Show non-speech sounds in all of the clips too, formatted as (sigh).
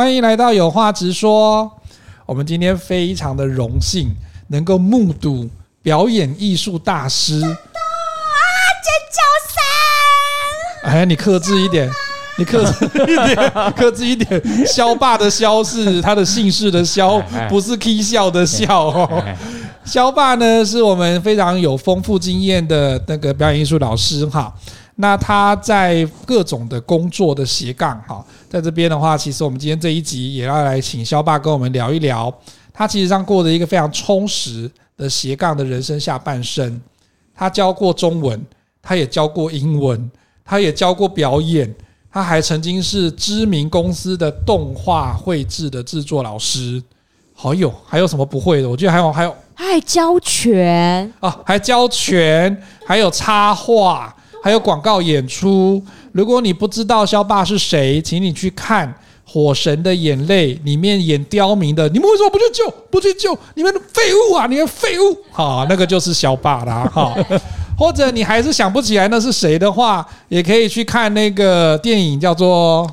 欢迎来到有话直说。我们今天非常的荣幸，能够目睹表演艺术大师。啊，尖叫声！哎，你克制一点，你克制一点，克制一点。肖爸的肖是他的姓氏的肖，不是 K 笑的笑哦。肖爸呢，是我们非常有丰富经验的那个表演艺术老师哈。那他在各种的工作的斜杠哈，在这边的话，其实我们今天这一集也要来请萧爸跟我们聊一聊，他其实上过着一个非常充实的斜杠的人生下半生。他教过中文，他也教过英文，他也教过表演，他还曾经是知名公司的动画绘制的制作老师。好有，还有什么不会的？我觉得还有还有，还教拳啊，还教拳，还有插画。还有广告演出。如果你不知道肖爸是谁，请你去看《火神的眼泪》里面演刁民的。你们为什么不去救？不去救？你们废物啊！你们废物！好，那个就是肖爸啦。哈，或者你还是想不起来那是谁的话，也可以去看那个电影，叫做。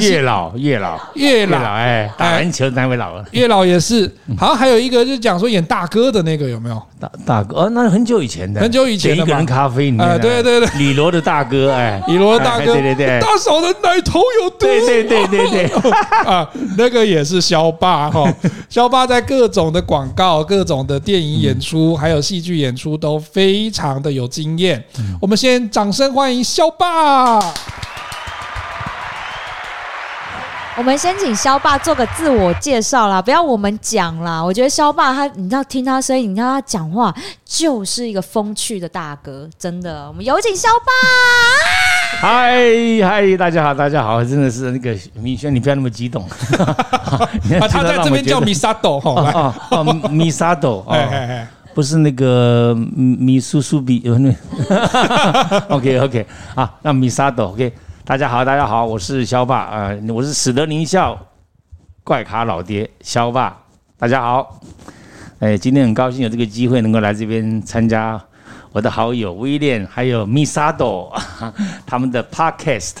月老，月老，月老，哎，打篮球那位老。了。月老也是，好像还有一个就是讲说演大哥的那个有没有？大大哥，哦，那是很久以前的，很久以前的。一个人咖啡里面，哎，对对对，李罗的大哥，哎，李罗的大哥，对对对，大嫂的奶头有毒，对对对对对，(laughs) 啊，那个也是肖爸哈，(laughs) 萧爸在各种的广告、各种的电影演出，还有戏剧演出都非常的有经验。我们先掌声欢迎萧爸。我们先请肖爸做个自我介绍啦，不要我们讲啦。我觉得肖爸他，你知道听他声音，你知道他讲话就是一个风趣的大哥，真的。我们有请肖爸。嗨嗨，大家好，大家好，真的是那个米轩，你不要那么激动。(laughs) 啊，他在这边叫米沙斗，哈啊啊，米沙斗，哎哎哎，不是那个米苏苏比，OK OK 啊，那米沙斗 OK。大家好，大家好，我是肖爸，呃，我是史德宁笑怪咖老爹肖爸，大家好，哎，今天很高兴有这个机会能够来这边参加我的好友威廉还有米萨多他们的 podcast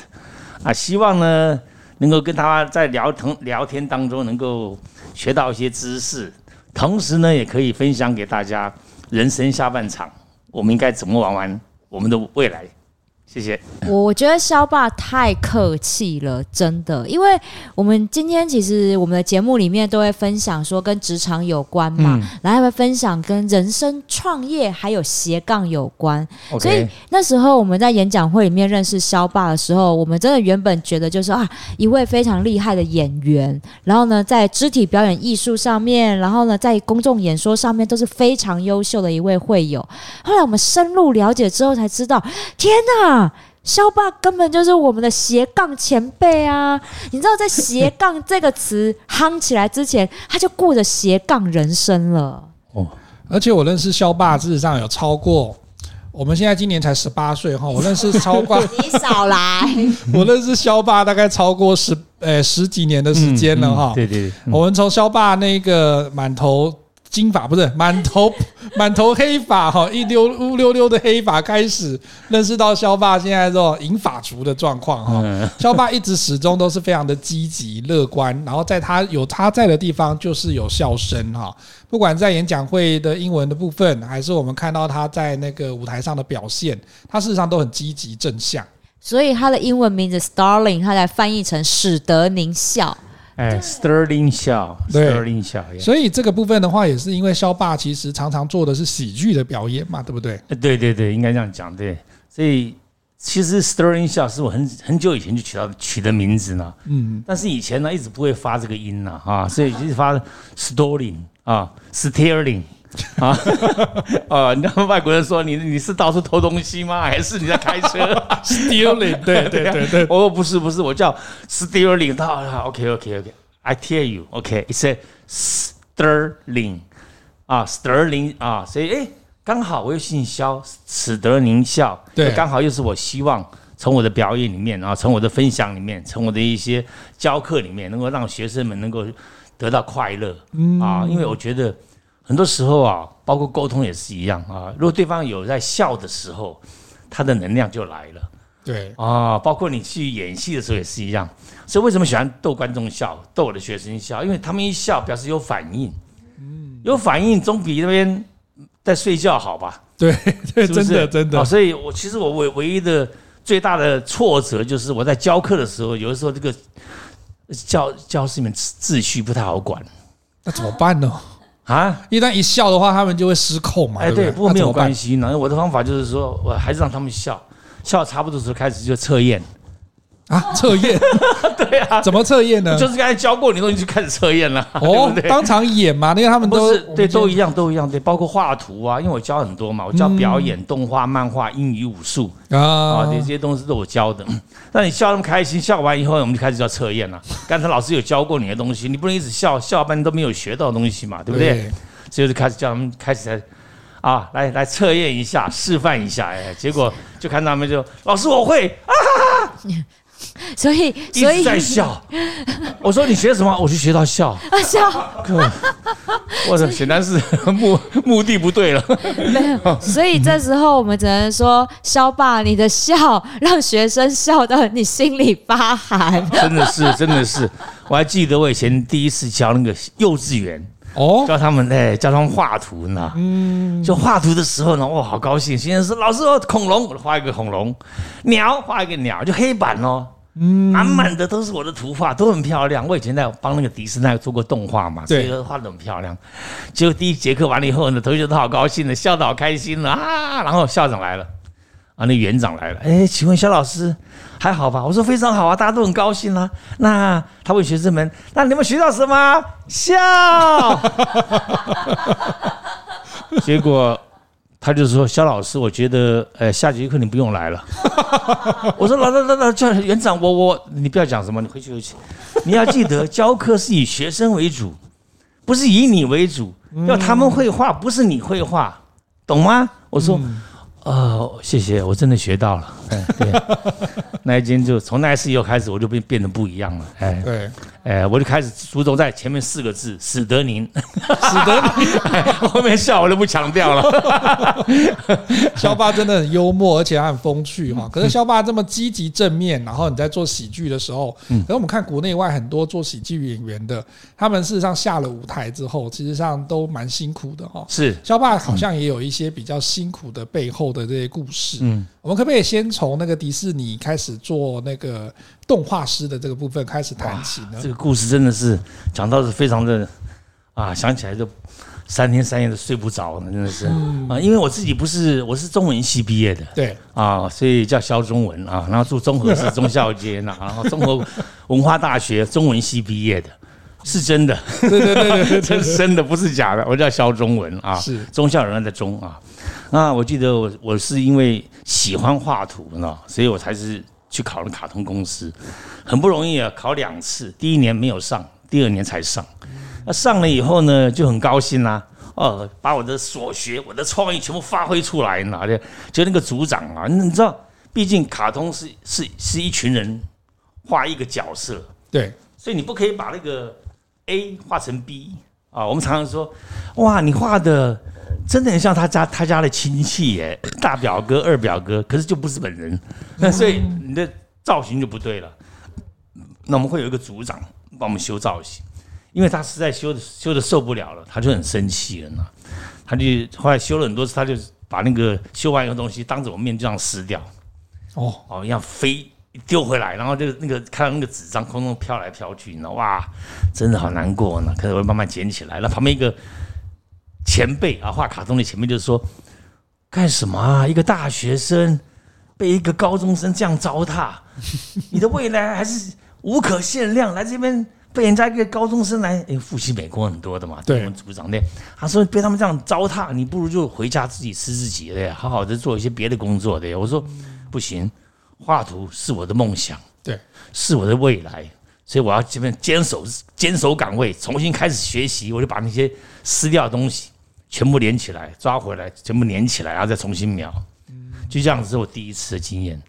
啊，希望呢能够跟他在聊腾聊天当中能够学到一些知识，同时呢也可以分享给大家人生下半场我们应该怎么玩玩我们的未来。谢谢。我我觉得肖爸太客气了，真的，因为我们今天其实我们的节目里面都会分享说跟职场有关嘛，嗯、然后还会分享跟人生创业还有斜杠有关。所以那时候我们在演讲会里面认识肖爸的时候，我们真的原本觉得就是啊，一位非常厉害的演员，然后呢在肢体表演艺术上面，然后呢在公众演说上面都是非常优秀的一位会友。后来我们深入了解之后才知道，天哪！萧爸根本就是我们的斜杠前辈啊！你知道，在斜杠这个词夯起来之前，他就过着斜杠人生了。哦，而且我认识肖爸，事实上有超过，我们现在今年才十八岁哈，我认识超过 (laughs) 你少来，(laughs) 我认识肖爸大概超过十呃十几年的时间了哈。对对，我们从肖爸那个满头。金发不是满头 (laughs) 满头黑发哈，一溜乌溜溜的黑发开始认识到肖爸现在这种银发族的状况哈。肖爸一直始终都是非常的积极乐观，然后在他有他在的地方就是有笑声哈。不管在演讲会的英文的部分，还是我们看到他在那个舞台上的表现，他事实上都很积极正向。所以他的英文名字 Starling，他来翻译成使得您笑。哎，Sterling 笑，Sterling 笑，所以这个部分的话，也是因为肖爸其实常常做的是喜剧的表演嘛，对不对？对对对，应该这样讲，对。所以其实 Sterling 笑是我很很久以前就取到取的名字呢，嗯，但是以前呢一直不会发这个音呢，啊，所以一直发 Sterling 啊，Sterling。啊，呃，(laughs) 你知道外国人说你你是到处偷东西吗？还是你在开车？(laughs) Stealing，对对对对。(laughs) 哦，不是不是，我叫 Stealing。他 OK OK OK，I tell you，OK，it's a Sterling 啊，Sterling 啊，所以哎，刚好我又姓肖，使得宁笑，对，刚好又是我希望从我的表演里面啊，从我的分享里面，从我的一些教课里面，能够让学生们能够得到快乐啊，因为我觉得。很多时候啊，包括沟通也是一样啊。如果对方有在笑的时候，他的能量就来了。对啊，包括你去演戏的时候也是一样。所以为什么喜欢逗观众笑，逗我的学生笑？因为他们一笑表示有反应，嗯有反应总比那边在睡觉好吧？对对，是是真的真的。所以我其实我唯唯一的最大的挫折就是我在教课的时候，有的时候这个教教室里面秩序不太好管，那怎么办呢？啊，一旦一笑的话，他们就会失控嘛。哎，对，不过没有关系呢。我的方法就是说，我还是让他们笑，笑差不多的时候开始就测验。啊，测验，(laughs) 对啊，怎么测验呢？就是刚才教过你的东西就开始测验了。哦，当场演嘛，因为他们都对，都一样，都一样，对，包括画图啊，因为我教很多嘛，我教表演、动画、漫画、英语、武术啊，这些东西都我教的。(laughs) 那你笑那么开心，笑完以后我们就开始叫测验了。(laughs) 刚才老师有教过你的东西，你不能一直笑笑半天都没有学到东西嘛，对不对？所以就开始叫他们开始啊，来来测验一下，示范一下，哎，结果就看他们就老师我会啊。(laughs) 所以，所以在笑。我说你学什么？我就学到笑。啊笑！(laughs) 我的显然是目目的不对了。(laughs) 没有，所以这时候我们只能说，肖爸，你的笑让学生笑到你心里发寒。真的是，真的是。我还记得我以前第一次教那个幼稚园哦，教他们哎，教他们画图呢。嗯，就画图的时候呢，哇，好高兴。先生说老师说恐龙，我画一个恐龙；鸟画一个鸟，就黑板哦。嗯，满满的都是我的图画，都很漂亮。我以前在帮那个迪士尼做过动画嘛，所以画的很漂亮。结果第一节课完了以后呢，同学都好高兴的，笑得好开心了啊。然后校长来了，啊，那园长来了，哎，请问肖老师还好吧？我说非常好啊，大家都很高兴啊。那他问学生们，那你们学到什么？笑。(laughs) 结果。他就说：“肖老师，我觉得，呃，下节课你不用来了。(laughs) ”我说：“老老老老，叫园长，我我，你不要讲什么，你回去回去。你要记得，教课是以学生为主，不是以你为主。要他们会画，不是你会画，懂吗？”我说。呃，谢谢，我真的学到了。哎，(laughs) 对，那一间就从那一次以后开始，我就变变得不一样了。哎，对，哎，我就开始注重在前面四个字“使得您”，(laughs) 使得您，(laughs) 后面笑我就不强调了。肖爸真的很幽默，而且还很风趣哈。可是肖爸这么积极正面，然后你在做喜剧的时候，嗯，可是我们看国内外很多做喜剧演员的，他们事实上下了舞台之后，其实上都蛮辛苦的哈。是，肖爸好像也有一些比较辛苦的背后的这些故事，嗯，我们可不可以先从那个迪士尼开始做那个动画师的这个部分开始谈起呢？这个故事真的是讲到是非常的啊，想起来就三天三夜都睡不着，真的是。啊，因为我自己不是我是中文系毕业的，对。啊，所以叫肖中文啊，然后住 (laughs) 中和市忠孝街那，然后中和文化大学中文系毕业的，是真的，对对对对，这是 (laughs) 真的，不是假的，我叫肖中文啊，是。忠孝仁爱的中啊。那我记得我我是因为喜欢画图呢，所以我才是去考了卡通公司，很不容易啊，考两次，第一年没有上，第二年才上。那上了以后呢，就很高兴啦，哦，把我的所学、我的创意全部发挥出来呢。就那个组长啊，你知道，毕竟卡通是是是一群人画一个角色，对，所以你不可以把那个 A 画成 B 啊。我们常常说，哇，你画的。真的很像他家他家的亲戚耶，(laughs) 大表哥、二表哥，可是就不是本人，那所以你的造型就不对了。那我们会有一个组长帮我们修造型，因为他实在修的修的受不了了，他就很生气了呢。他就后来修了很多次，他就把那个修完一个东西当着我面这样撕掉，哦哦，要飞丢回来，然后就那个看到那个纸张空中飘来飘去，你知道哇，真的好难过呢。可是我慢慢捡起来那，旁边一个。前辈啊，画卡通的前辈就说，干什么啊？一个大学生被一个高中生这样糟蹋，(laughs) 你的未来还是无可限量。来这边被人家一个高中生来，哎，复习美国很多的嘛，对我们组长的，他说被他们这样糟蹋，你不如就回家自己吃自己的，好好的做一些别的工作的。我说不行，画图是我的梦想，对，是我的未来。所以我要这边坚守坚守岗位，重新开始学习。我就把那些撕掉的东西全部连起来，抓回来，全部连起来，然后再重新描。就这样子是我第一次的经验，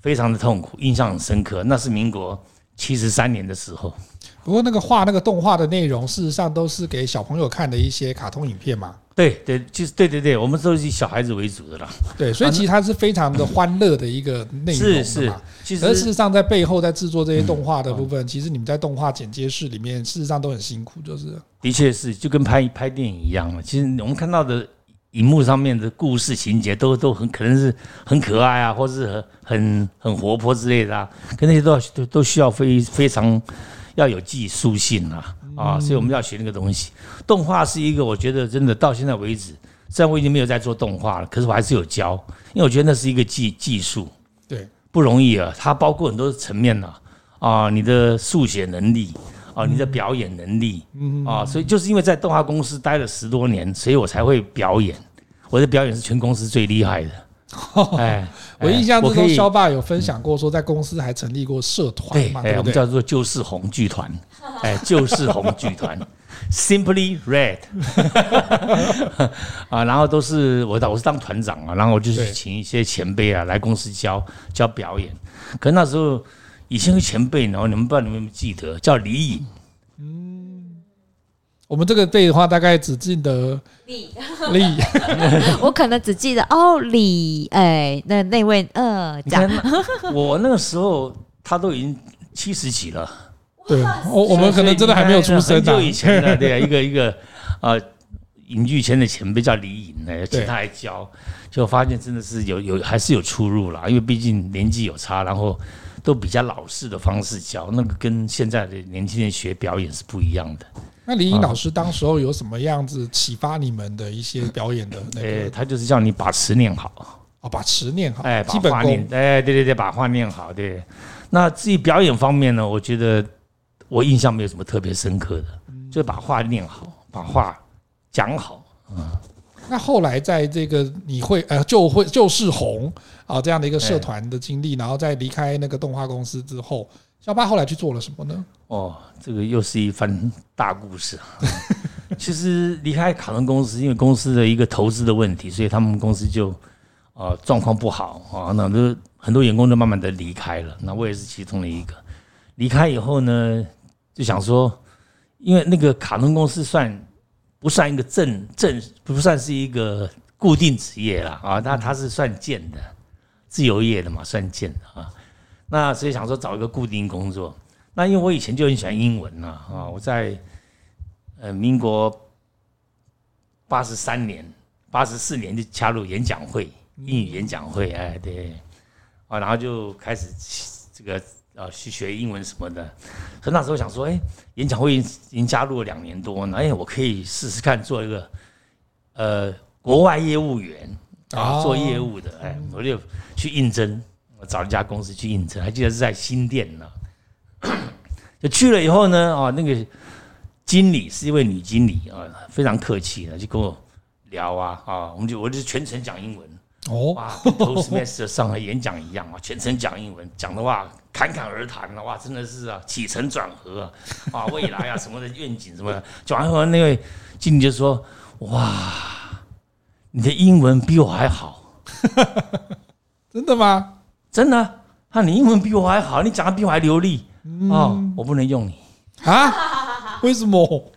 非常的痛苦，印象很深刻。那是民国七十三年的时候。不过那个画那个动画的内容，事实上都是给小朋友看的一些卡通影片嘛。对对，就是对对对，我们都是以小孩子为主的啦。对，所以其实它是非常的欢乐的一个内容。是是，其实事实上在背后在制作这些动画的部分，其实你们在动画剪接室里面，事实上都很辛苦，就是。的确是，就跟拍拍电影一样嘛。其实我们看到的荧幕上面的故事情节，都都很可能是很可爱啊，或是很很很活泼之类的啊，可那些都都需要非非常要有技术性啊。啊，所以我们要学那个东西。动画是一个，我觉得真的到现在为止，虽然我已经没有在做动画了，可是我还是有教，因为我觉得那是一个技技术，对，不容易啊。它包括很多层面呢，啊，你的速写能力，啊，你的表演能力，啊，所以就是因为在动画公司待了十多年，所以我才会表演。我的表演是全公司最厉害的。(laughs) 哎，我印象之中，肖爸有分享过，说在公司还成立过社团嘛，对，我们叫做旧式红剧团。(laughs) 哎，旧式红剧团，(laughs) Simply Red，啊，然后都是我当我是当团长啊，然后我就是请一些前辈啊来公司教教表演。可那时候以前的前辈，然后你们不知道你们有没有记得叫李颖？嗯，我们这个辈的话，大概只记得李李，(laughs) 我可能只记得哦李，哎，那那位呃，讲我那个时候他都已经七十几了。对，我我们可能真的还没有出生。就以前的对啊，一个一个呃，影剧圈的前辈叫李颖呢，请他来教，就发现真的是有有还是有出入啦，因为毕竟年纪有差，然后都比较老式的方式教，那个跟现在的年轻人学表演是不一样的。那李颖老师当时候有什么样子启发你们的一些表演的那个？哎，他就是叫你把词念好哦，把词念好，哎，把话念，哎，对对对，把话念好，对。那至于表演方面呢，我觉得。我印象没有什么特别深刻的，就是把话念好，把话讲好。嗯，那后来在这个你会呃就会就是红啊这样的一个社团的经历，然后在离开那个动画公司之后，萧爸后来去做了什么呢？哦，这个又是一番大故事。(laughs) 其实离开卡通公司，因为公司的一个投资的问题，所以他们公司就呃状况不好啊，那都很多员工都慢慢的离开了，那我也是其中的一个。离开以后呢，就想说，因为那个卡通公司算不算一个正正不算是一个固定职业了啊？那它是算建的，自由业的嘛，算建的啊。那所以想说找一个固定工作。那因为我以前就很喜欢英文呐啊，我在呃民国八十三年、八十四年就加入演讲会，英语演讲会，哎对，啊，然后就开始这个。啊，去学英文什么的，所以那时候想说，哎，演讲会已经加入了两年多，那哎，我可以试试看做一个呃国外业务员啊，做业务的，哎，我就去应征，我找一家公司去应征，还记得是在新店呢。(coughs) 就去了以后呢，啊，那个经理是一位女经理啊，非常客气的，就跟我聊啊啊，我们就我就全程讲英文。哦，哇，跟 Toastmaster 上海演讲一样啊，全程讲英文，讲的话侃侃而谈的哇，真的是啊，起承转合啊，(laughs) 啊，未来啊什么的愿景什么的，讲完后那位经理就说：“哇，你的英文比我还好。(laughs) ”真的吗？真的？那你英文比我还好，你讲的比我还流利哦，我不能用你啊？(laughs) 为什么？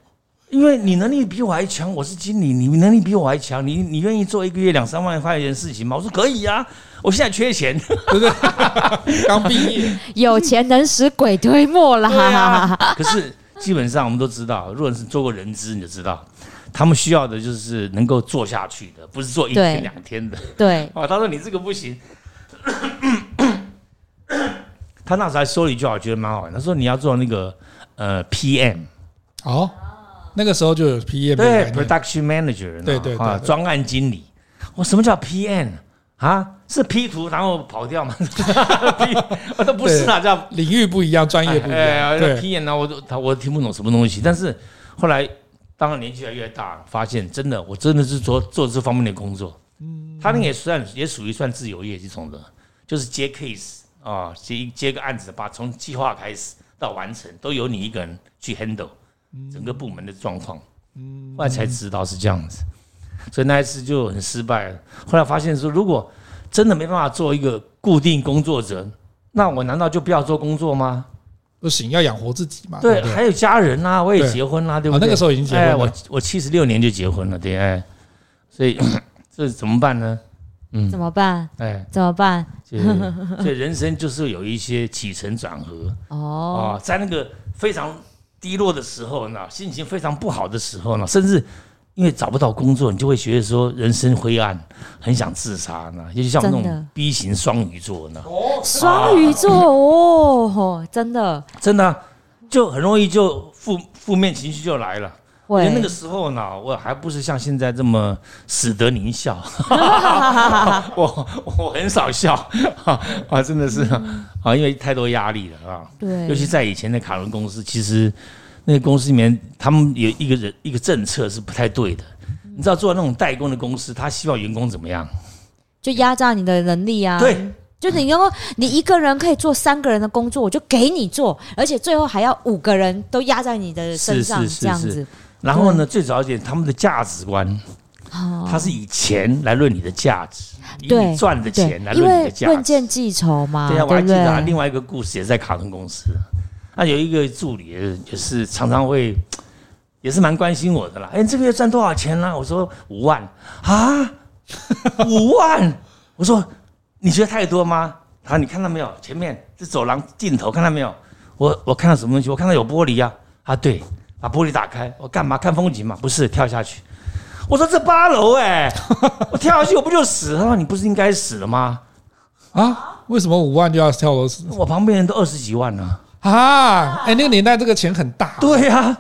因为你能力比我还强，我是经理，你能力比我还强，你你愿意做一个月两三万块钱的事情吗？我说可以啊，我现在缺钱，对不对？(laughs) 刚毕业，有钱能使鬼推磨啦。(laughs) 可是基本上我们都知道，如果是做过人资，你就知道，他们需要的就是能够做下去的，不是做一天两天的。对，啊，他说你这个不行。(coughs) 他那时候还说了一句话，我觉得蛮好玩。他说你要做那个呃 PM 哦。那个时候就有 PM，对，Production Manager，对对啊，专案经理。我什么叫 PM 啊？是 P 图然后跑掉吗？(laughs) 我都不是啊，叫领域不一样，专业不一样。哎，对，PM 呢，我都他我听不懂什么东西。但是后来，当然年纪越来越大，发现真的，我真的是做做这方面的工作。嗯，他那个也算也属于算自由业这种的，就是接 case 啊，接接个案子，把从计划开始到完成都由你一个人去 handle。整个部门的状况，嗯后来才知道是这样子，所以那一次就很失败了。后来发现说，如果真的没办法做一个固定工作者，那我难道就不要做工作吗？不行，要养活自己嘛。对，还有家人啊，我也结婚啦，对，对不对？哦，那个时候已经结婚了。哎、我我七十六年就结婚了，对，哎，所以这怎么办呢？嗯，怎么办？哎，怎么办？所以人生就是有一些起承转合哦，在那个非常低落的时候呢，心情非常不好的时候呢，甚至。因为找不到工作，你就会觉得说人生灰暗，很想自杀呢。尤其像我们那种 B 型双鱼座呢，双鱼座哦，真的，真的就很容易就负负面情绪就来了。因为那个时候呢，我还不是像现在这么死得您笑，(laughs) (laughs) 我我很少笑 (laughs) 啊，真的是啊，因为太多压力了啊。对，尤其在以前的卡伦公司，其实。那个公司里面，他们有一个人一个政策是不太对的。你知道，做那种代工的公司，他希望员工怎么样？就压榨你的能力啊！对，就你能够，你一个人可以做三个人的工作，我就给你做，而且最后还要五个人都压在你的身上，这样子。然后呢，最早一点，他们的价值观，他是以钱来论你的价值，以你赚的钱来论你的价值，论件计酬嘛。对啊，我还记得另外一个故事，也在卡通公司。那有一个助理，也是常常会，也是蛮关心我的啦。哎，这个月赚多少钱呢？我说五万啊，(laughs) 五万。我说你觉得太多吗？他说你看到没有？前面这走廊尽头看到没有？我我看到什么东西？我看到有玻璃啊。啊，对，把玻璃打开。我干嘛？看风景嘛？不是，跳下去。我说这八楼哎，我跳下去我不就死？他说你不是应该死了吗？啊？为什么五万就要跳楼死？我旁边人都二十几万呢。啊，哎，那个年代这个钱很大。对呀，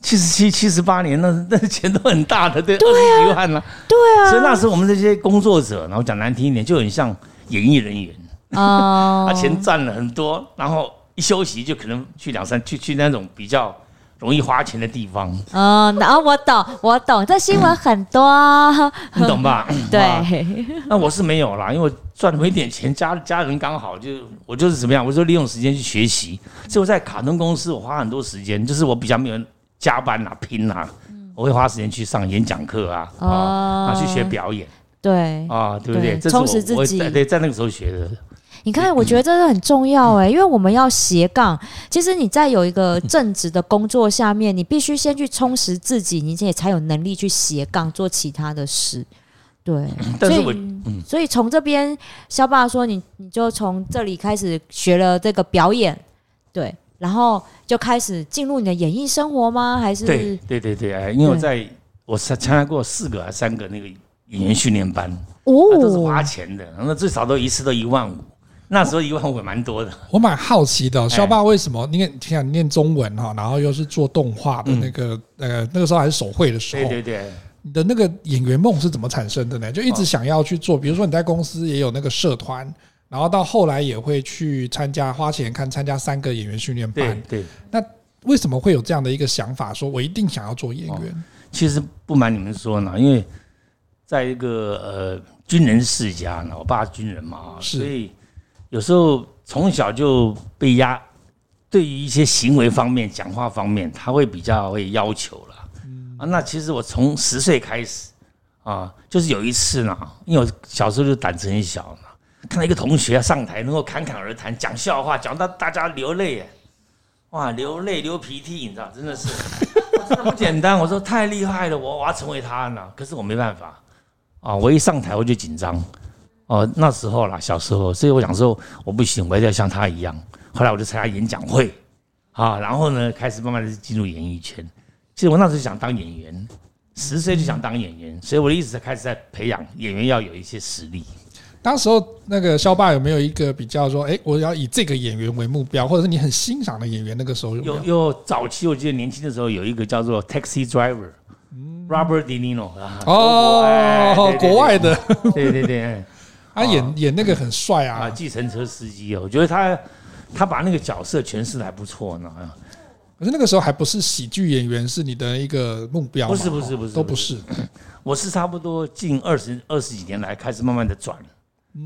七十七、七十八年，那那钱都很大的，对，二十几万了。对啊，所以那时候我们这些工作者，然后讲难听一点，就很像演艺人员啊，(laughs) 他钱赚了很多，然后一休息就可能去两三去去那种比较容易花钱的地方。嗯，然后我懂，我懂，这新闻很多，(laughs) 你懂吧？(laughs) 对，那我是没有啦，因为。赚那么一点钱，家家人刚好就我就是怎么样，我就利用时间去学习。所以我在卡通公司，我花很多时间，就是我比较没有加班啊、拼啊，我会花时间去上演讲课啊，啊，去学表演，对啊，对不对？充实自己，对，在那个时候学的。你看，我觉得这是很重要哎，因为我们要斜杠。其实你在有一个正职的工作下面，你必须先去充实自己，你也才有能力去斜杠做其他的事。对，但是我，所以从这边，肖爸说你你就从这里开始学了这个表演，对，然后就开始进入你的演艺生活吗？还是对对对对，哎，因为我在我参参加过四个还是三个那个演员训练班，哦，都是花钱的，那最少都一次都一万五，那时候一万五也蛮多的。我蛮好奇的，肖爸为什么？你看，你想念中文哈，然后又是做动画的那个呃，那个时候还是手绘的时候，对对对。你的那个演员梦是怎么产生的呢？就一直想要去做，比如说你在公司也有那个社团，然后到后来也会去参加花钱看参加三个演员训练班。对，对，那为什么会有这样的一个想法，说我一定想要做演员？其实不瞒你们说呢，因为在一个呃军人世家呢，我爸是军人嘛，所以有时候从小就被压，对于一些行为方面、讲话方面，他会比较会要求了。啊，那其实我从十岁开始啊，就是有一次呢，因为我小时候就胆子很小嘛，看到一个同学上台能够侃侃而谈，讲笑话，讲到大家流泪，哇，流泪流鼻涕，你知道，真的是，(laughs) 真的不简单。我说太厉害了，我我要成为他呢，可是我没办法啊，我一上台我就紧张，哦，那时候啦，小时候，所以我想说我不行，我一定要像他一样。后来我就参加演讲会，啊，然后呢，开始慢慢的进入演艺圈。其实我那时候想当演员，十岁就想当演员，所以我一直在开始在培养演员要有一些实力。当时候那个肖爸有没有一个比较说，哎，我要以这个演员为目标，或者是你很欣赏的演员？那个时候有有，有，有早期我记得年轻的时候有一个叫做 Taxi Driver，Robert De Niro 啊，哦，国外的，对 (laughs) 对对，他演演那个很帅啊，计程车司机哦，我觉得他他把那个角色诠释的还不错呢。可是那个时候还不是喜剧演员，是你的一个目标。不是不是不是，都不是。我是差不多近二十二十几年来开始慢慢的转，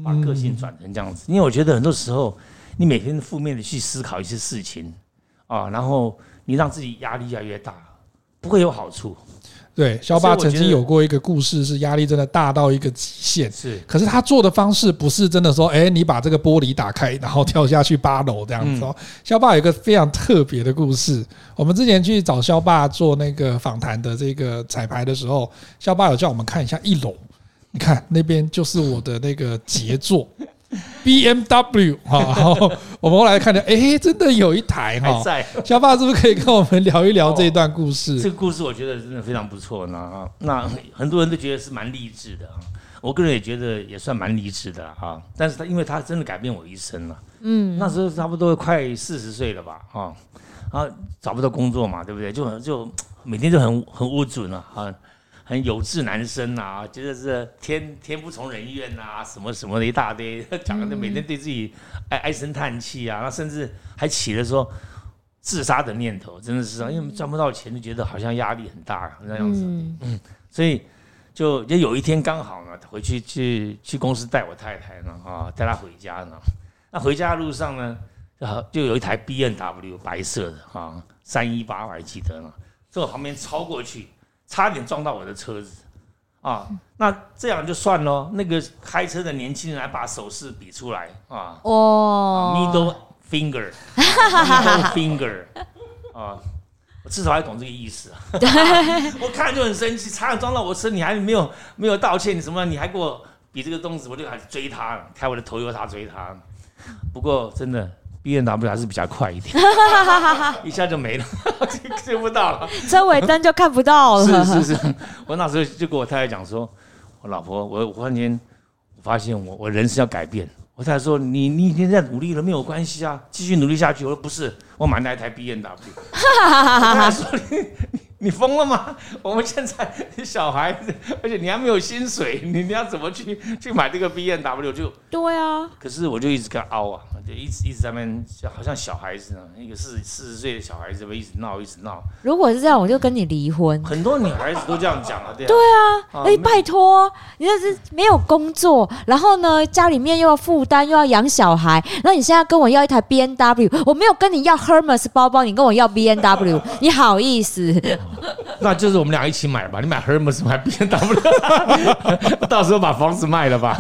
把个性转成这样子。因为我觉得很多时候，你每天负面的去思考一些事情啊，然后你让自己压力越来越大，不会有好处。对，肖爸曾经有过一个故事，是压力真的大到一个极限。是，可是他做的方式不是真的说，哎，你把这个玻璃打开，然后跳下去八楼这样子哦。萧爸有一个非常特别的故事。我们之前去找肖爸做那个访谈的这个彩排的时候，肖爸有叫我们看一下一楼，你看那边就是我的那个杰作。(laughs) BMW 哈，然后我们后来看到，哎，真的有一台哈。在，小爸是不是可以跟我们聊一聊这一段故事？这个故事我觉得真的非常不错呢。那很多人都觉得是蛮励志的啊，我个人也觉得也算蛮励志的哈。但是他因为他真的改变我一生了。嗯，那时候差不多快四十岁了吧，啊，然后找不到工作嘛，对不对？就就每天就很很无助呢，哈。很有志男生啊，觉得是天天不从人愿啊，什么什么的一大堆，(laughs) 讲的每天对自己唉唉声叹气啊，那甚至还起了说自杀的念头，真的是啊，因为赚不到钱就觉得好像压力很大那样子，嗯，所以就就有一天刚好呢，回去去去公司带我太太呢，啊，带她回家呢，那回家的路上呢，就有一台 B N W 白色的啊，三一八我还记得呢，在我旁边超过去。差点撞到我的车子，啊，那这样就算了。那个开车的年轻人还把手势比出来啊，哦，middle finger，middle finger，啊，我至少还懂这个意思啊。(laughs) 我看就很生气，差点撞到我车，你还没有没有道歉，你什么？你还给我比这个东西，我就开始追他，开我的头油他追他。不过真的。BMW 还是比较快一点，(laughs) 一下就没了，(laughs) 追不到了，车尾灯就看不到了。是是是，我那时候就跟我太太讲说，我老婆，我我忽然间我发现我我人生要改变。我太太说，你你已经在努力了，没有关系啊，继续努力下去。我说不是，我买那一台 B N W。我太太说你。(laughs) 你疯了吗？(laughs) 我们现在小孩子，而且你还没有薪水，(laughs) 你你要怎么去去买这个 B N W 就？对啊。可是我就一直跟他拗啊，就一直一直在那边，好像小孩子呢，一个四四十岁的小孩子，一直闹一直闹。如果是这样，我就跟你离婚。很多女孩子都这样讲啊，对啊。对啊，哎，拜托，你这是没有工作，然后呢，家里面又要负担，又要养小孩，那你现在跟我要一台 B N W，我没有跟你要 Hermes 包包，你跟我要 B N W，你好意思？(laughs) 那就是我们俩一起买吧，你买 Hermes 买 B N W，(laughs) 到时候把房子卖了吧。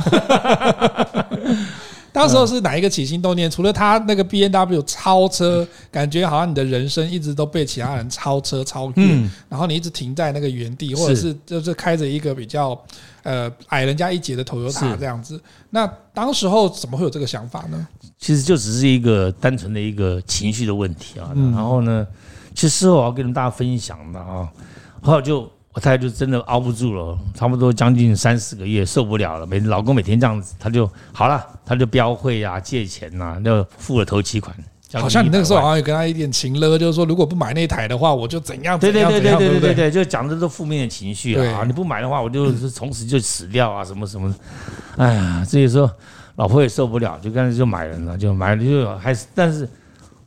当时候是哪一个起心动念？除了他那个 B N W 超车，感觉好像你的人生一直都被其他人超车超越，然后你一直停在那个原地，或者是就是开着一个比较呃矮人家一截的 Toyota 这样子。那当时候怎么会有这个想法呢？其实就只是一个单纯的一个情绪的问题啊。然后呢？其实我要跟大家分享的啊，后来就我太太就真的熬不住了，差不多将近三四个月受不了了，每老公每天这样子，她就好了，她就标会啊，借钱呐、啊，就付了头期款。好像你那个时候好像有跟他一点情了，就是说如果不买那台的话，我就怎样怎样怎样，对对对对对对对，就讲的都负面的情绪啊，你不买的话，我就是从此就死掉啊，什么什么，哎呀，所以说老婆也受不了，就干脆就买了，就买了就还是，但是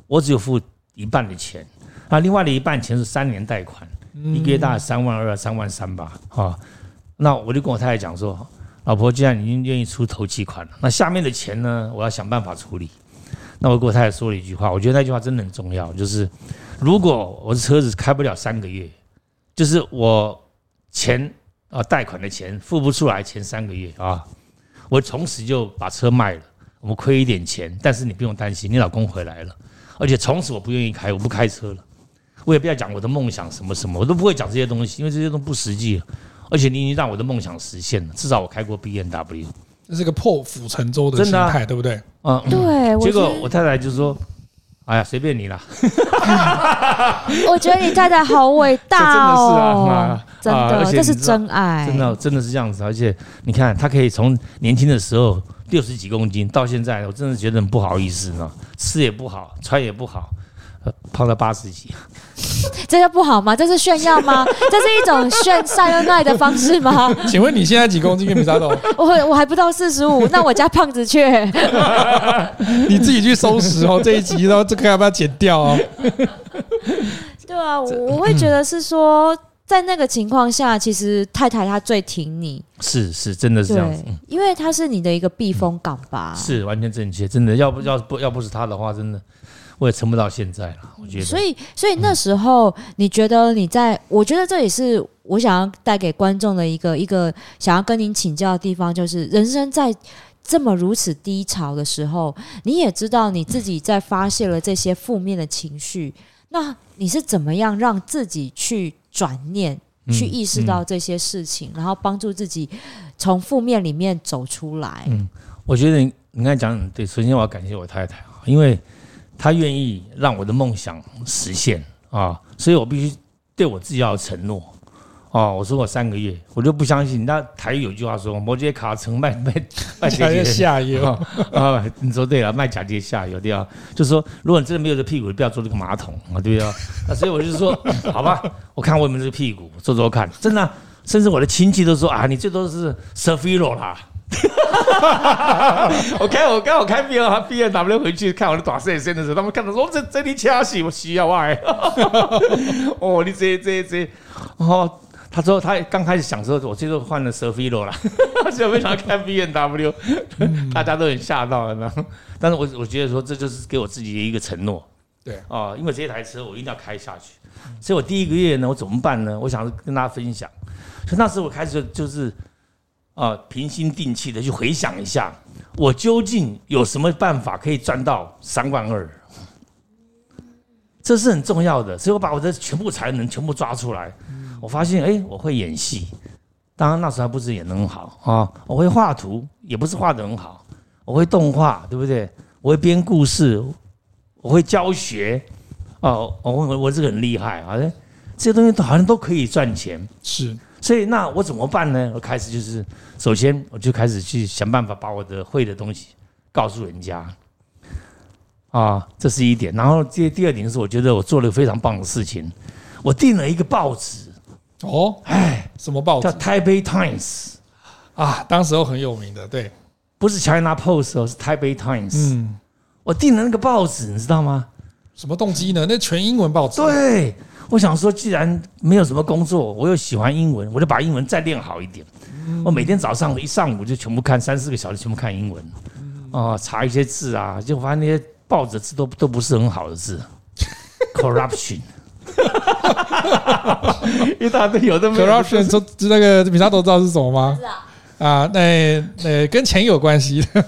我只有付一半的钱。那另外的一半钱是三年贷款，一个月大概三万二、三万三吧，哈。那我就跟我太太讲说，老婆既然已经愿意出头期款了，那下面的钱呢，我要想办法处理。那我跟我太太说了一句话，我觉得那句话真的很重要，就是如果我的车子开不了三个月，就是我钱啊贷款的钱付不出来前三个月啊，我从此就把车卖了，我们亏一点钱，但是你不用担心，你老公回来了，而且从此我不愿意开，我不开车了。我也不要讲我的梦想什么什么，我都不会讲这些东西，因为这些都不实际。而且你已经让我的梦想实现了，至少我开过 B N W，这是个破釜沉舟的心态，对不对？嗯，对。结果我太太就说：“哎呀，随便你啦。(laughs) ”我觉得你太太好伟大哦，真的是啊，真的，这是真爱，真的真的是这样子。而且你看，她可以从年轻的时候六十几公斤，到现在，我真的觉得很不好意思呢，吃也不好，穿也不好。胖了八十几，(laughs) 这个不好吗？这是炫耀吗？(laughs) 这是一种炫晒恩爱的方式吗？请问你现在几公斤？米沙豆？我我还不到四十五，那我家胖子却 (laughs) 你自己去收拾哦。这一集然后这个要不要剪掉哦？对啊，我会觉得是说。在那个情况下，其实太太她最挺你，是是，真的是这样子，因为她是你的一个避风港吧？是完全正确，真的，要不要不要不是她的话，真的我也撑不到现在了。我觉得，所以所以那时候你觉得你在，我觉得这也是我想要带给观众的一个一个想要跟您请教的地方，就是人生在这么如此低潮的时候，你也知道你自己在发泄了这些负面的情绪。那你是怎么样让自己去转念，去意识到这些事情，然后帮助自己从负面里面走出来？嗯，我觉得你你刚才讲对，首先我要感谢我太太啊，因为她愿意让我的梦想实现啊，所以我必须对我自己要有承诺。啊，我说我三个月，我就不相信。那台语有句话说：“摩羯卡层卖卖卖假借下游。(laughs) ”啊，你说对了，卖假借下游对啊。就是说，如果你真的没有这屁股，你不要坐这个马桶啊，对不对？那 (laughs) 所以我就说，(coughs) 好吧，我看我有没有这个屁股，坐坐看。真的，甚至我的亲戚都说啊，你最多是 Surfero 啦。(laughs) 我开我刚好开 B N B N W 回去看我的短视线的时候，他们看到说这这里掐死我需要爱。(laughs) 哦，你这这这哦。他说他刚开始想说，我最后换了 Surfero 了，现在为啥开 B N W，大家都很吓到了呢。但是我我觉得说，这就是给我自己的一个承诺。对啊，因为这台车我一定要开下去。所以我第一个月呢，我怎么办呢？我想跟大家分享。所以那时候我开始就是啊，平心定气的去回想一下，我究竟有什么办法可以赚到三万二？这是很重要的。所以我把我的全部才能全部抓出来。我发现，哎，我会演戏，当然那时候还不是演得很好啊。我会画图，也不是画得很好。我会动画，对不对？我会编故事，我会教学，哦，我我我这个很厉害啊！这些东西好像都可以赚钱。是，所以那我怎么办呢？我开始就是，首先我就开始去想办法把我的会的东西告诉人家，啊，这是一点。然后第第二点是，我觉得我做了非常棒的事情，我订了一个报纸。哦，哎，什么报纸？叫《台北 Times》啊，当时候很有名的，对，不是 China Post 哦，是《台北 Times》。嗯，我订了那个报纸，你知道吗？什么动机呢？那全英文报纸。对，我想说，既然没有什么工作，我又喜欢英文，我就把英文再练好一点。我每天早上一上午就全部看三四个小时，全部看英文，啊，查一些字啊，就发现那些报纸字都都不是很好的字，(laughs) corruption。(laughs) (laughs) 一大堆有的没有。Corruption，知知那个米沙都知道是什么吗？啊，那那跟钱有关系的，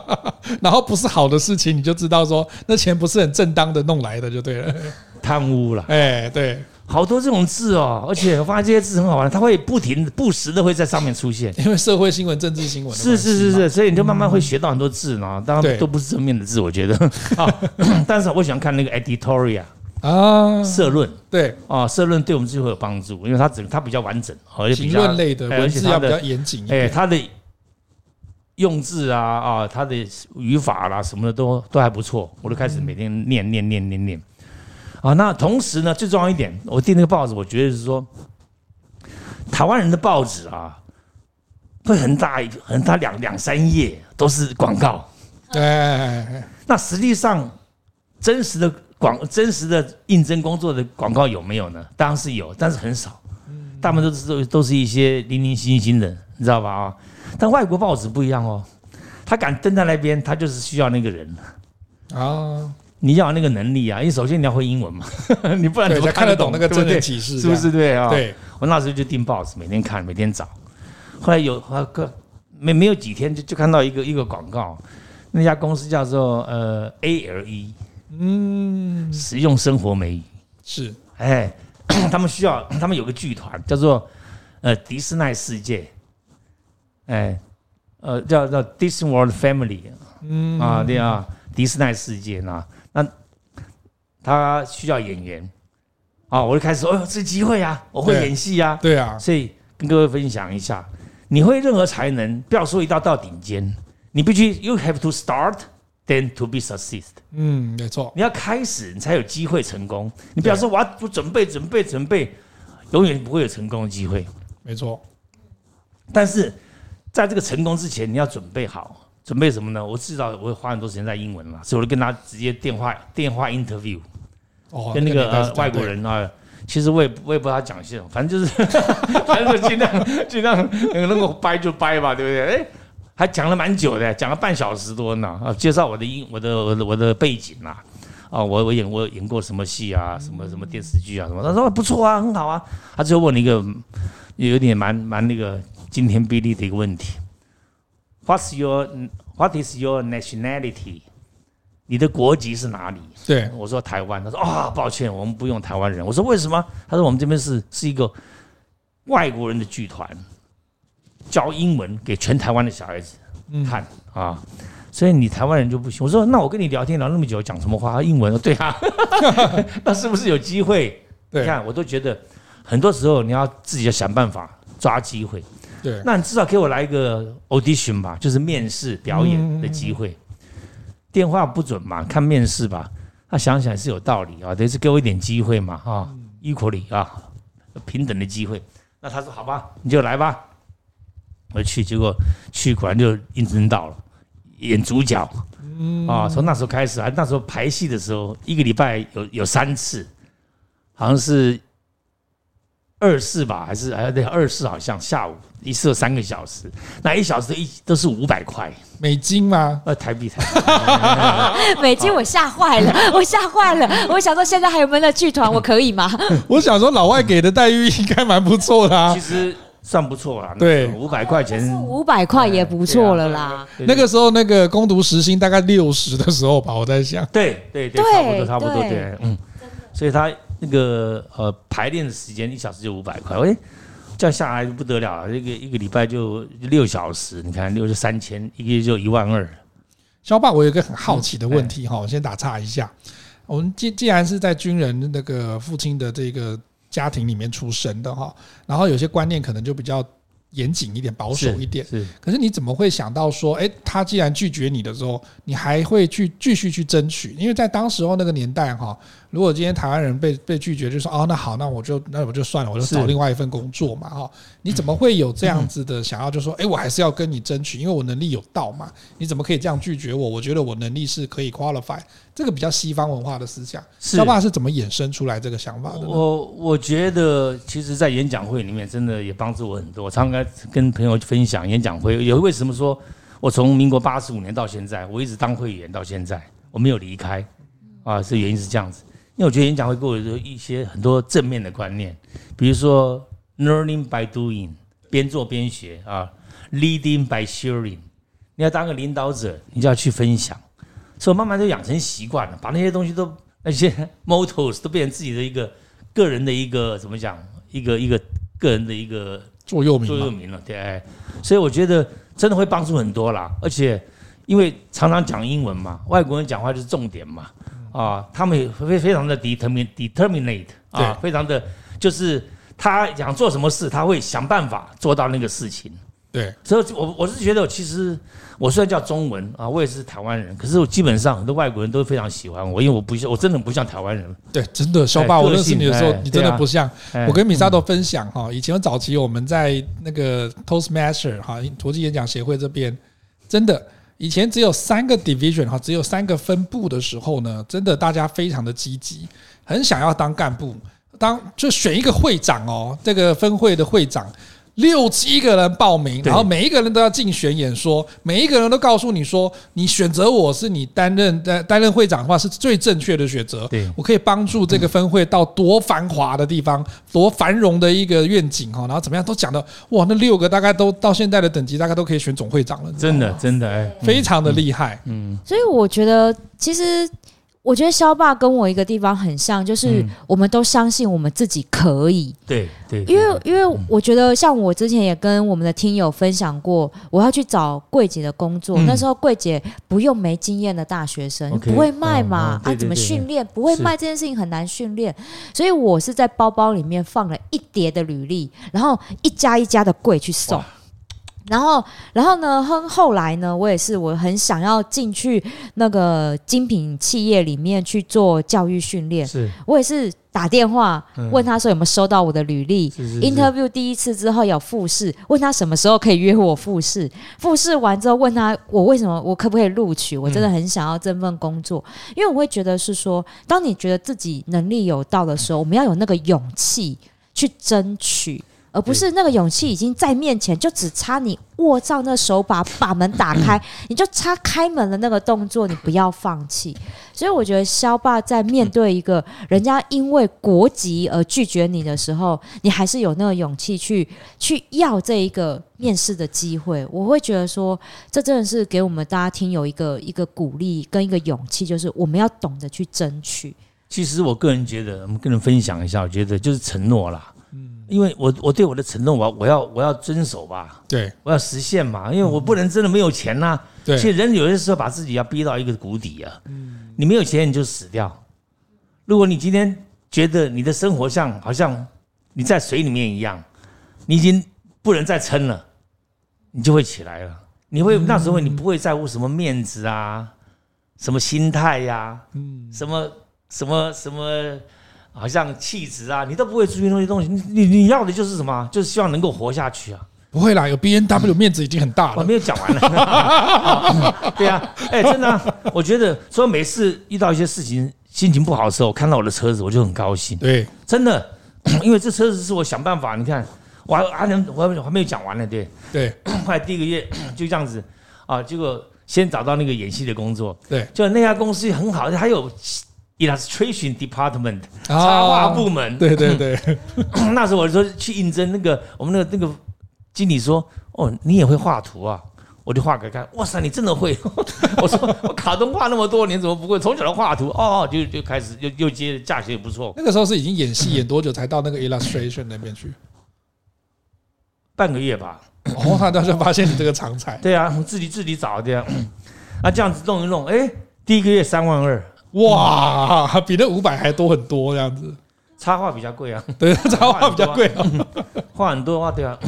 (laughs) 然后不是好的事情，你就知道说那钱不是很正当的弄来的，就对了。贪污了，哎，对，好多这种字哦，而且我发现这些字很好玩，它会不停不时的会在上面出现，因为社会新闻、政治新闻。是是是是，所以你就慢慢会学到很多字呢，当然都不是正面的字，我觉得。(coughs) 但是我喜欢看那个 editorial。啊，社论。对。啊，社论对我们就会有帮助，因为它整它比较完整，而且评论类的文字要比较严谨，哎，它的用字啊啊，它的语法啦什么的都都还不错，我都开始每天念念念念念。啊，那同时呢，最重要一点，我订那个报纸，我觉得是说，台湾人的报纸啊，会很大很大两两三页都是广告，哎，那实际上真实的。广真实的应征工作的广告有没有呢？当然是有，但是很少，大部分都是都都是一些零零星星的，你知道吧？啊，但外国报纸不一样哦，他敢登在那边，他就是需要那个人啊。你要有那个能力啊，因为首先你要会英文嘛，(laughs) 你不然怎么看得懂那个真的启示？是不是对啊？对，我那时候就订报纸，每天看，每天找。后来有啊个没没有几天就就看到一个一个广告，那家公司叫做呃 ALE。嗯，实用生活美语。是，哎，(clears throat) 他们需要，(clears throat) 他们有个剧团叫做呃迪士尼世界，哎，呃叫叫 Disney World Family，嗯。啊对啊，迪士尼世界呢，那他需要演员，啊，我就开始说，哦，这机会啊，我会演戏啊，对啊，所以跟各位分享一下，你会任何才能，不要说一道到顶尖，你必须 You have to start。Then to be succeed，嗯，没错，你要开始，你才有机会成功。你不要说我要准备准备准备，永远不会有成功的机会。没错，但是在这个成功之前，你要准备好，准备什么呢？我至少我会花很多时间在英文了，所以我就跟他直接电话电话 interview，哦跟那个呃外国人啊其实我也我也不知道他讲些什么，反正就是 (laughs) 反正就尽量尽量能够掰就掰吧，对不对？哎，还讲了蛮久的，讲了半小时多呢啊，介绍我的音我的我的我的背景呐，啊，我我演我演过什么戏啊，什么什么电视剧啊什么，他说不错啊，很好啊，他最后问了一个有点蛮蛮那个惊天霹雳的一个问题，What's your What is your nationality？你的国籍是哪里？对，我说台湾。他说啊、哦，抱歉，我们不用台湾人。我说为什么？他说我们这边是是一个外国人的剧团，教英文给全台湾的小孩子看、嗯、啊，所以你台湾人就不行。我说那我跟你聊天聊那么久，讲什么话？英文？(laughs) 对啊，(laughs) 那是不是有机会？对，你看，我都觉得很多时候你要自己要想办法抓机会。对，那你至少给我来一个 audition 吧，就是面试表演的机会。嗯电话不准嘛，看面试吧。他想想是有道理啊，等于是给我一点机会嘛，啊，equally 啊，平等的机会。那他说好吧，你就来吧。我去，结果去果然就应征到了，演主角。嗯啊，从那时候开始，还那时候排戏的时候，一个礼拜有有三次，好像是。二四吧，还是哎对，二四好像下午一次三个小时，那一小时一都是五百块美金吗？呃，台币台 (laughs) 美金我吓坏了，(laughs) 我吓坏了，我想说现在还有没有那剧团，我可以吗？(laughs) 我想说老外给的待遇应该蛮不错的啊，其实算不错啦，对，五百块钱，五百块也不错了啦。那个时候那个攻读时薪大概六十的时候吧，我在想，对对对，差不多差不多对，嗯，所以他。那个呃排练的时间一小时就五百块，哎，这样下来就不得了了，这个一个礼拜就六小时，你看六是三千，一个月就一万二。小爸，我有一个很好奇的问题哈，我先打岔一下，我们既既然是在军人那个父亲的这个家庭里面出生的哈，然后有些观念可能就比较。严谨一点，保守一点。是，可是你怎么会想到说，哎，他既然拒绝你的时候，你还会去继续去争取？因为在当时候那个年代，哈，如果今天台湾人被被拒绝，就说哦，那好，那我就那我就算了，我就找另外一份工作嘛，哈。你怎么会有这样子的想要？就说，哎，我还是要跟你争取，因为我能力有到嘛。你怎么可以这样拒绝我？我觉得我能力是可以 qualify。这个比较西方文化的思想，萧爸是怎么衍生出来这个想法的？我我觉得，其实，在演讲会里面，真的也帮助我很多。我常常跟朋友分享演讲会，有为什么说我从民国八十五年到现在，我一直当会员到现在，我没有离开啊？这原因是这样子，因为我觉得演讲会给我有一些很多正面的观念，比如说 learning by doing，边做边学啊；leading by sharing，你要当个领导者，你就要去分享。所以我慢慢就养成习惯了，把那些东西都那些 (laughs) mottos 都变成自己的一个个人的一个怎么讲，一个一个个人的一个座右铭座右铭了，对。所以我觉得真的会帮助很多啦，而且因为常常讲英文嘛，外国人讲话就是重点嘛，啊，他们也非非常的 determined determinate 啊，非常的就是他想做什么事，他会想办法做到那个事情。对，所以我我是觉得，其实我虽然叫中文啊，我也是台湾人，可是我基本上很多外国人都非常喜欢我，因为我不像，我真的不像台湾人。对，真的，小爸，我认识你的时候，你真的不像。我跟米沙都分享哈，以前早期我们在那个 Toastmaster 哈国际演讲协会这边，真的以前只有三个 division 哈，只有三个分部的时候呢，真的大家非常的积极，很想要当干部，当就选一个会长哦，这个分会的会长。六七个人报名，然后每一个人都要竞选演说，每一个人都告诉你说，你选择我是你担任担担任会长的话是最正确的选择。对，我可以帮助这个分会到多繁华的地方，多繁荣的一个愿景哈，然后怎么样都讲的哇，那六个大概都到现在的等级，大概都可以选总会长了。真的，真的，哎，非常的厉害。嗯，所以我觉得其实。我觉得肖爸跟我一个地方很像，就是我们都相信我们自己可以。对对，因为因为我觉得，像我之前也跟我们的听友分享过，我要去找柜姐的工作，那时候柜姐不用没经验的大学生，不会卖嘛，啊，怎么训练？不会卖这件事情很难训练，所以我是在包包里面放了一叠的履历，然后一家一家的柜去送。然后，然后呢？后后来呢？我也是，我很想要进去那个精品企业里面去做教育训练。是，我也是打电话问他说有没有收到我的履历。是是是 Interview 第一次之后有复试，问他什么时候可以约我复试。复试完之后问他我为什么我可不可以录取？我真的很想要这份工作，嗯、因为我会觉得是说，当你觉得自己能力有到的时候，我们要有那个勇气去争取。而不是那个勇气已经在面前，就只差你握上那手把，把门打开，(clears throat) 你就差开门的那个动作，你不要放弃。所以我觉得肖爸在面对一个人家因为国籍而拒绝你的时候，你还是有那个勇气去去要这一个面试的机会。我会觉得说，这真的是给我们大家听有一个一个鼓励跟一个勇气，就是我们要懂得去争取。其实我个人觉得，我们跟人分享一下，我觉得就是承诺啦。因为我我对我的承诺，我我要我要遵守吧，对，我要实现嘛，因为我不能真的没有钱呐、啊。对，其实人有些时候把自己要逼到一个谷底啊。嗯，你没有钱你就死掉。如果你今天觉得你的生活像好像你在水里面一样，你已经不能再撑了，你就会起来了。你会那时候你不会在乎什么面子啊，什么心态呀、啊，嗯，什么什么什么。好像气质啊，你都不会注意那些东西。你你你要的就是什么？就是希望能够活下去啊！不会啦，有 B N W 面子已经很大了。我没有讲完了。(laughs) 对啊，哎，真的、啊，我觉得说每次遇到一些事情，心情不好的时候，看到我的车子，我就很高兴。对，真的，(clears throat) 因为这车子是我想办法。你看，我还还能，我还没有讲完呢。对对，(clears throat) 后来第一个月 (clears throat) 就这样子啊，结果先找到那个演戏的工作。对，就那家公司很好，还有。Illustration Department 插画部门，对对对，(coughs) 那时候我说去应征那个我们那个那个经理说，哦，你也会画图啊？我就画给他看，哇塞，你真的会？(laughs) 我说我卡通画那么多年，怎么不会？从小就画图哦，就就开始又又接价钱也不错。那个时候是已经演戏演多久才到那个 Illustration 那边去？半个月吧。哦，他当时发现你这个长才。对啊，自己自己找的。啊，(coughs) 这样子弄一弄，哎，第一个月三万二。哇，比那五百还多很多，这样子。插画比较贵啊，对，(laughs) 插画比较贵啊，画很多的话，对啊。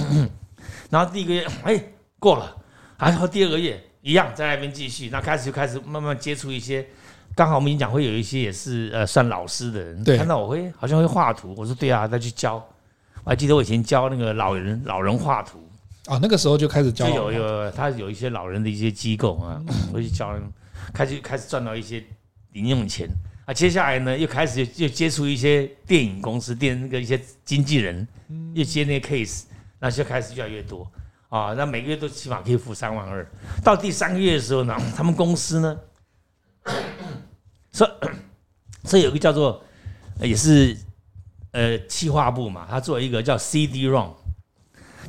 (coughs) 然后第一个月，哎，过了，然后第二个月一样，在那边继续。那开始就开始慢慢接触一些，刚好我们讲会有一些也是呃算老师的人，对，看到我会好像会画图，我说对啊，再去教。我还记得我以前教那个老人老人画图啊，那个时候就开始教，有有他有一些老人的一些机构啊，(laughs) 我去教，开始开始赚到一些。零用钱啊，接下来呢，又开始又接触一些电影公司、电那个一些经纪人，又接那些 case，那就开始越来越多啊。那每个月都起码可以付三万二。到第三个月的时候呢，(clears throat) 他们公司呢，所以所以有个叫做也是呃企划部嘛，他做一个叫 CD-ROM，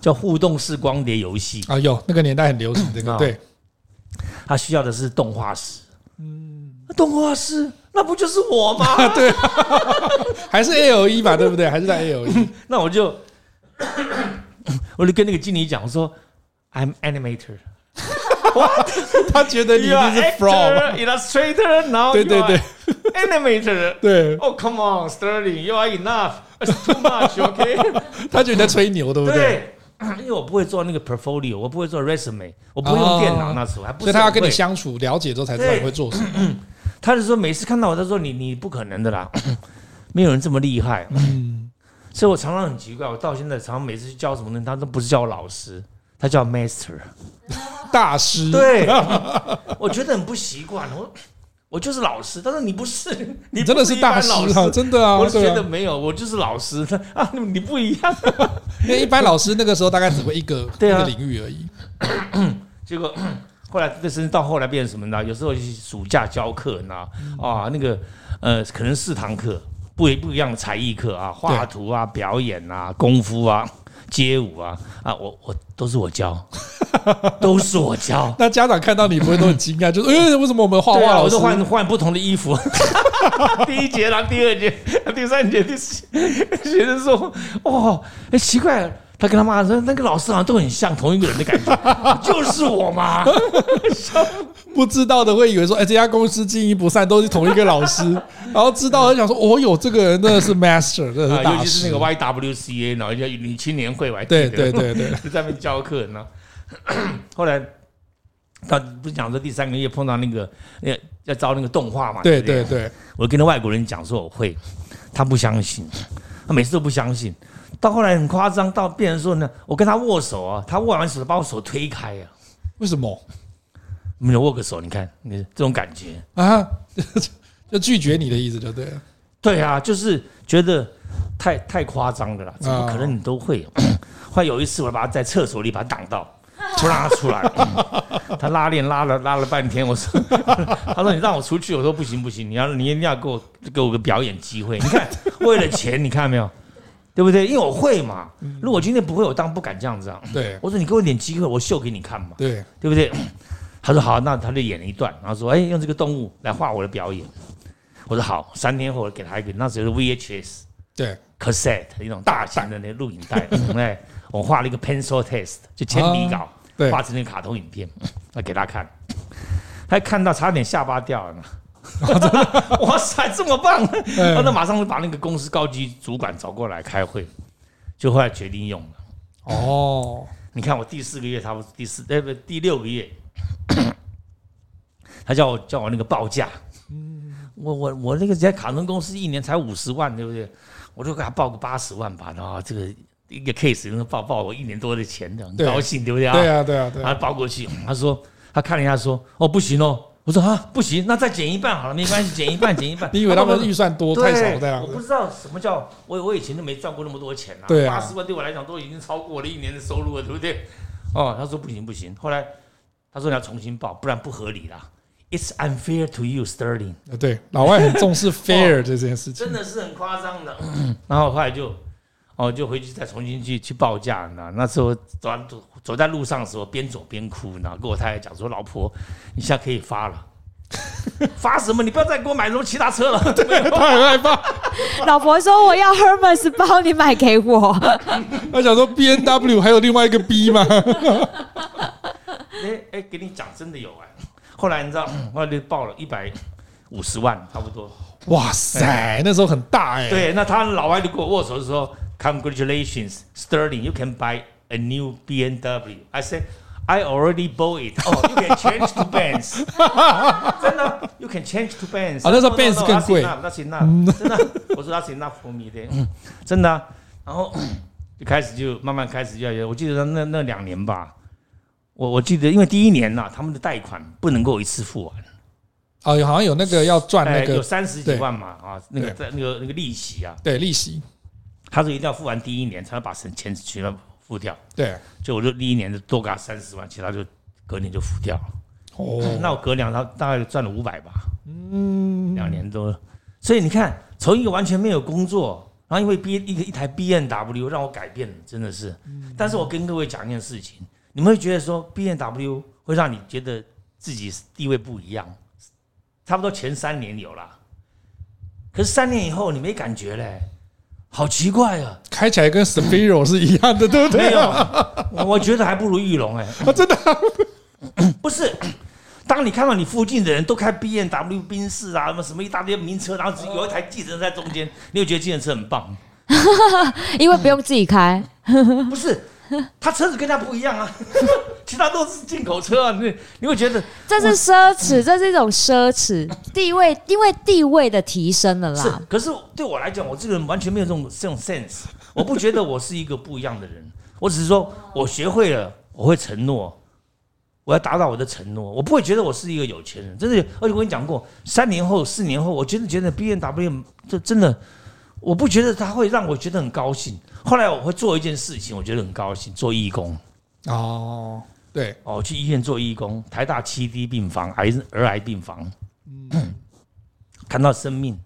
叫互动式光碟游戏啊，有那个年代很流行这个，对，他需要的是动画师。动画师，那不就是我吗？对，还是 ALE 吧，对不对？还是在 ALE。那我就，我就跟那个经理讲我说，I'm animator。他觉得你是 from illustrator，然后对对对，animator。对。Oh come on, Sterling, you are enough. It's too much, OK？他觉得你在吹牛，对不对？因为我不会做那个 portfolio，我不会做 resume，我不会用电脑，那时候还不。所以他要跟你相处、了解之后，才知道你会做什么。他就说，每次看到我，他说你你不可能的啦，没有人这么厉害。嗯，所以我常常很奇怪，我到现在常常每次去教什么东西，他都不是叫我老师，他叫 master 大师。对，(laughs) 我觉得很不习惯。我我就是老师，他说你不是，你真的是大师啊，真的啊。我觉得没有，我就是老师。啊，你不一样，(laughs) 因为一般老师那个时候大概只会一个 (laughs) 一个领域而已。结果。后来这甚至到后来变成什么呢？有时候暑假教课呢，啊，那个呃，可能四堂课，不一不一样的才艺课啊，画图啊，表演啊，功夫啊，(laughs) 街舞啊，啊，我我都是我教，(laughs) 都是我教。那家长看到你不会都很惊讶，(laughs) 就是哎，为什么我们画画老师我都换换不同的衣服？第一节，然后第二节，第三节，第四，学生说，哦，哎，奇怪。他跟他妈说：“那个老师好像都很像同一个人的感觉，(laughs) 就是我嘛。(laughs) ”不知道的会以为说：“哎，这家公司经营不善，都是同一个老师。(laughs) ”然后知道的想说：“哦哟，这个人真的是 master，真的是大师。”尤其是那个 YWCA，然后叫女青年会，我还对对对对，就在那边教课呢。后来他不是讲说第三个月碰到那个要要招那个动画嘛？对对对，我跟那外国人讲说我会。他不相信，他每次都不相信。到后来很夸张，到变成说呢，我跟他握手啊，他握完手把我手推开啊。为什么？没有握个手，你看，你这种感觉啊，(laughs) 就拒绝你的意思，就对了。对啊，就是觉得太太夸张的啦，怎么可能你都会？后来有一次，我把他在厕所里把他挡到，不让他出来。他拉链拉了拉了半天，我说，(laughs) 他说你让我出去，我说不行不行，你要你一定要给我给我个表演机会。你看，为了钱，你看到没有？对不对？因为我会嘛。如果今天不会，我当然不敢这样子啊。对，我说你给我点机会，我秀给你看嘛。对，对不对？(clears throat) 他说好，那他就演了一段，然后说，哎，用这个动物来画我的表演。我说好，三天后我给他一个，那时候是 VHS，对，cassette 一种大型的那录影带。(laughs) 哎，我画了一个 pencil test，就铅笔稿，画成那个卡通影片，(laughs) 那给他看。他看到差点下巴掉了。(laughs) 哇塞，这么棒！他那马上就把那个公司高级主管找过来开会，就后来决定用了。哦，你看我第四个月，差不多第四，哎不，第六个月，他叫我叫我那个报价。我我我那个在卡通公司一年才五十万，对不对？我就给他报个八十万吧。然后这个一个 case 能报报我一年多的钱的，很高兴，对不对啊？对啊，对啊，对。他报过去，他说他看了一下，说哦不行哦。我说啊，不行，那再减一半好了，没关系，减一半，减一半。(laughs) 你以为他们预算多太少这样？我不知道什么叫我，我以前都没赚过那么多钱啊。对啊，八十万对我来讲都已经超过我的一年的收入了，对不对？哦，他说不行不行，后来他说你要重新报，不然不合理啦。It's unfair to you, Sterling。对，老外很重视 (laughs) fair 这件事情，真的是很夸张的。(coughs) 然后后来就哦，就回去再重新去去报价，那那时候走走走在路上的时候，边走边哭，然后跟我太太讲说：“老婆，你现在可以发了。(laughs) ”发什么？你不要再给我买什么其他车了。(laughs) 对，他很害怕。老婆说：“我要 Hermes 包，你买给我。(laughs) ”他想说 B N W 还有另外一个 B 吗？哎哎，给你讲真的有哎。后来你知道，后来就报了一百五十万，差不多。哇塞，那时候很大哎。对，那他老外就跟我握手的时候，Congratulations, Sterling, you can buy a new B N W. I said. I already bought it. Oh, you can change to Benz. 真的，you can change to Benz。啊，那时候 Benz 更贵。那行那真的，我说那行那 for me 的，真的。然后就开始就慢慢开始要，我记得那那两年吧，我我记得因为第一年呐，他们的贷款不能够一次付完。哦，好像有那个要赚那个有三十几万嘛啊，那个在那个那个利息啊，对利息，他说一定要付完第一年才能把钱钱全部。付掉，对，就我就第一年就多给他三十万，其他就隔年就付掉了。哦，(laughs) 那我隔两他大概赚了五百吧。嗯，两年多，所以你看，从一个完全没有工作，然后因为 B 一个一台 B N W 让我改变了，真的是。但是我跟各位讲一件事情，你们会觉得说 B N W 会让你觉得自己地位不一样，差不多前三年有了，可是三年以后你没感觉嘞。好奇怪啊！开起来跟 Sphero 是一样的，对不对？没有，(laughs) 我觉得还不如玉龙哎！啊，真的 (coughs) 不是。当你看到你附近的人都开 BMW 宾士啊，什么什么一大堆名车，然后只有一台计程车在中间，你会觉得计程车很棒，(laughs) 因为不用自己开。不是。他车子跟他不一样啊，其他都是进口车啊，你你会觉得这是奢侈，这是一种奢侈地位，因为地位的提升了啦。是，可是对我来讲，我这个人完全没有这种这种 sense，我不觉得我是一个不一样的人，(laughs) 我只是说我学会了，我会承诺，我要达到我的承诺，我不会觉得我是一个有钱人，真的。而且我跟你讲过，三年后、四年后，我真的觉得 B N W 这真的，我不觉得他会让我觉得很高兴。后来我会做一件事情，我觉得很高兴，做义工。哦，对，哦，去医院做义工，台大七 D 病房，癌儿癌病房，嗯，看到生命，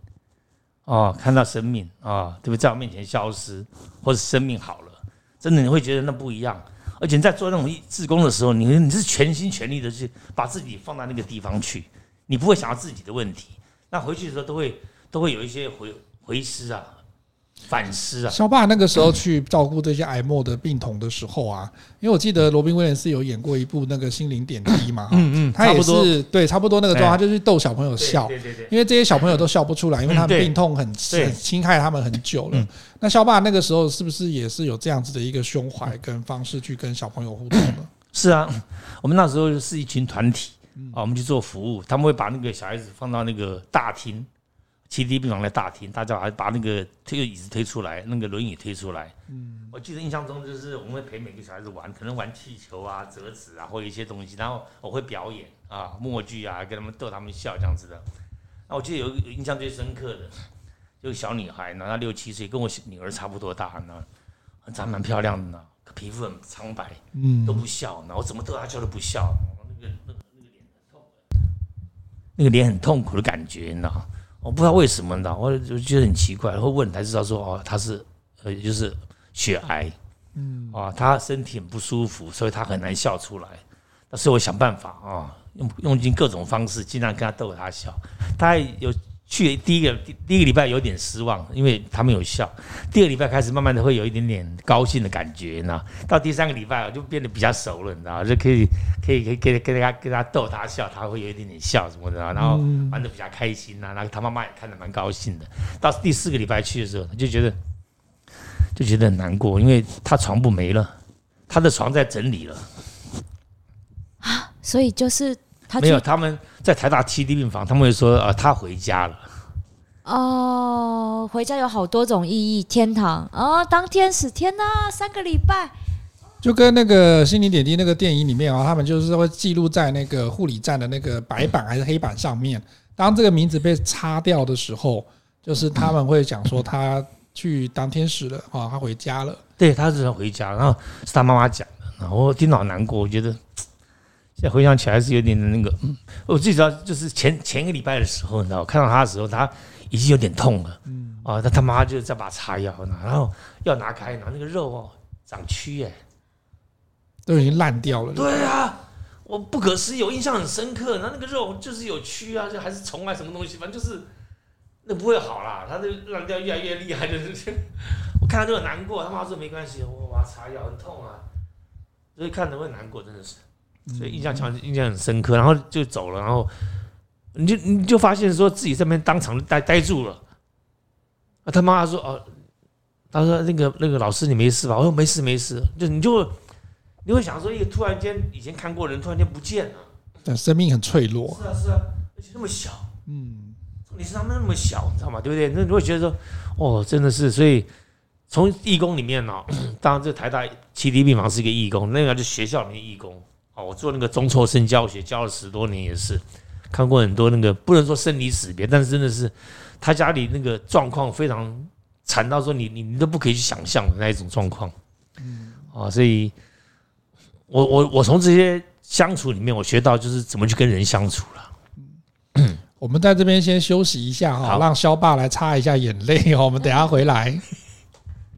哦，看到生命啊，哦，对不对？在我面前消失，或者生命好了，真的你会觉得那不一样。而且在做那种志工的时候，你你是全心全力的去把自己放到那个地方去，你不会想到自己的问题。那回去的时候都会都会有一些回回思啊。反思啊！萧爸那个时候去照顾这些癌末的病童的时候啊，因为我记得罗宾威廉斯有演过一部那个《心灵点滴》嘛，嗯嗯，他也是对差不多那个状态，他就是逗小朋友笑，对对对，因为这些小朋友都笑不出来，因为他们病痛很很侵害他们很久了。那萧爸那个时候是不是也是有这样子的一个胸怀跟方式去跟小朋友互动呢？是啊，我们那时候是一群团体啊，我们去做服务，他们会把那个小孩子放到那个大厅。七 D 病房的大厅，大家还把那个推个椅子推出来，那个轮椅推出来。嗯，我记得印象中就是我们会陪每个小孩子玩，可能玩气球啊、折纸啊，或一些东西，然后我会表演啊、默剧啊，跟他们逗他们笑这样子的。那我记得有有印象最深刻的，就是小女孩呢，她六七岁，跟我女儿差不多大呢，长蛮漂亮的呢，皮肤很苍白，嗯，都不笑，那我怎么逗她笑都不笑，那个那个那个脸很痛，那个脸很痛苦的感觉，你知道。我不知道为什么呢，我就觉得很奇怪，然后问才知道说哦，他是呃就是血癌，嗯啊，他身体很不舒服，所以他很难笑出来。那所以我想办法啊，用用尽各种方式，尽量跟他逗他笑。他有。去第一个第第一个礼拜有点失望，因为他们有笑。第二个礼拜开始慢慢的会有一点点高兴的感觉，你知道？到第三个礼拜就变得比较熟了，你知道？就可以可以可以跟跟他跟他逗他笑，他会有一点点笑什么的，然后玩的比较开心呐。然后他妈妈也看得蛮高兴的。到第四个礼拜去的时候，他就觉得就觉得很难过，因为他床铺没了，他的床在整理了啊，所以就是。他没有，他们在台大七 D 病房，他们会说啊，他回家了。哦，回家有好多种意义，天堂哦，当天使，天哪，三个礼拜，就跟那个心灵点滴那个电影里面啊，他们就是会记录在那个护理站的那个白板还是黑板上面。当这个名字被擦掉的时候，就是他们会讲说他去当天使了啊，他回家了。对，他是回家，然后是他妈妈讲的，然后我听到好难过，我觉得。现在回想起来是有点那个，嗯，我最主要就是前前一个礼拜的时候，你知道，我看到他的时候，他已经有点痛了，嗯，啊，他他妈就在把擦药，然后要拿开，拿那个肉哦长蛆，哎，都已经烂掉了。对啊，我不可思议，我印象很深刻，然后那个肉就是有蛆啊，就还是虫啊什么东西，反正就是那不会好啦，他就烂掉越来越厉害，就是 (laughs) 我看他就很难过，他妈说没关系，我把他擦药很痛啊，所以看着会难过，真的是。所以印象强，印象很深刻，然后就走了，然后你就你就发现说自己这边当场呆呆住了。啊，他妈妈说哦，他说那个那个老师你没事吧？我说没事没事，就你就你会想说一个突然间以前看过的人突然间不见了，但生命很脆弱。是啊是啊，而且那么小，嗯，你是他们那么小，你知道吗？对不对？那你会觉得说哦，真的是，所以从义工里面呢，当然这台大七 D 病房是一个义工，那个就学校里面义工。哦，我做那个中辍生教学，教了十多年，也是看过很多那个不能说生离死别，但是真的是他家里那个状况非常惨到说你你你都不可以去想象的那一种状况。嗯，啊，所以我我我从这些相处里面，我学到就是怎么去跟人相处了。嗯，我们在这边先休息一下哈，让肖爸来擦一下眼泪，我们等下回来。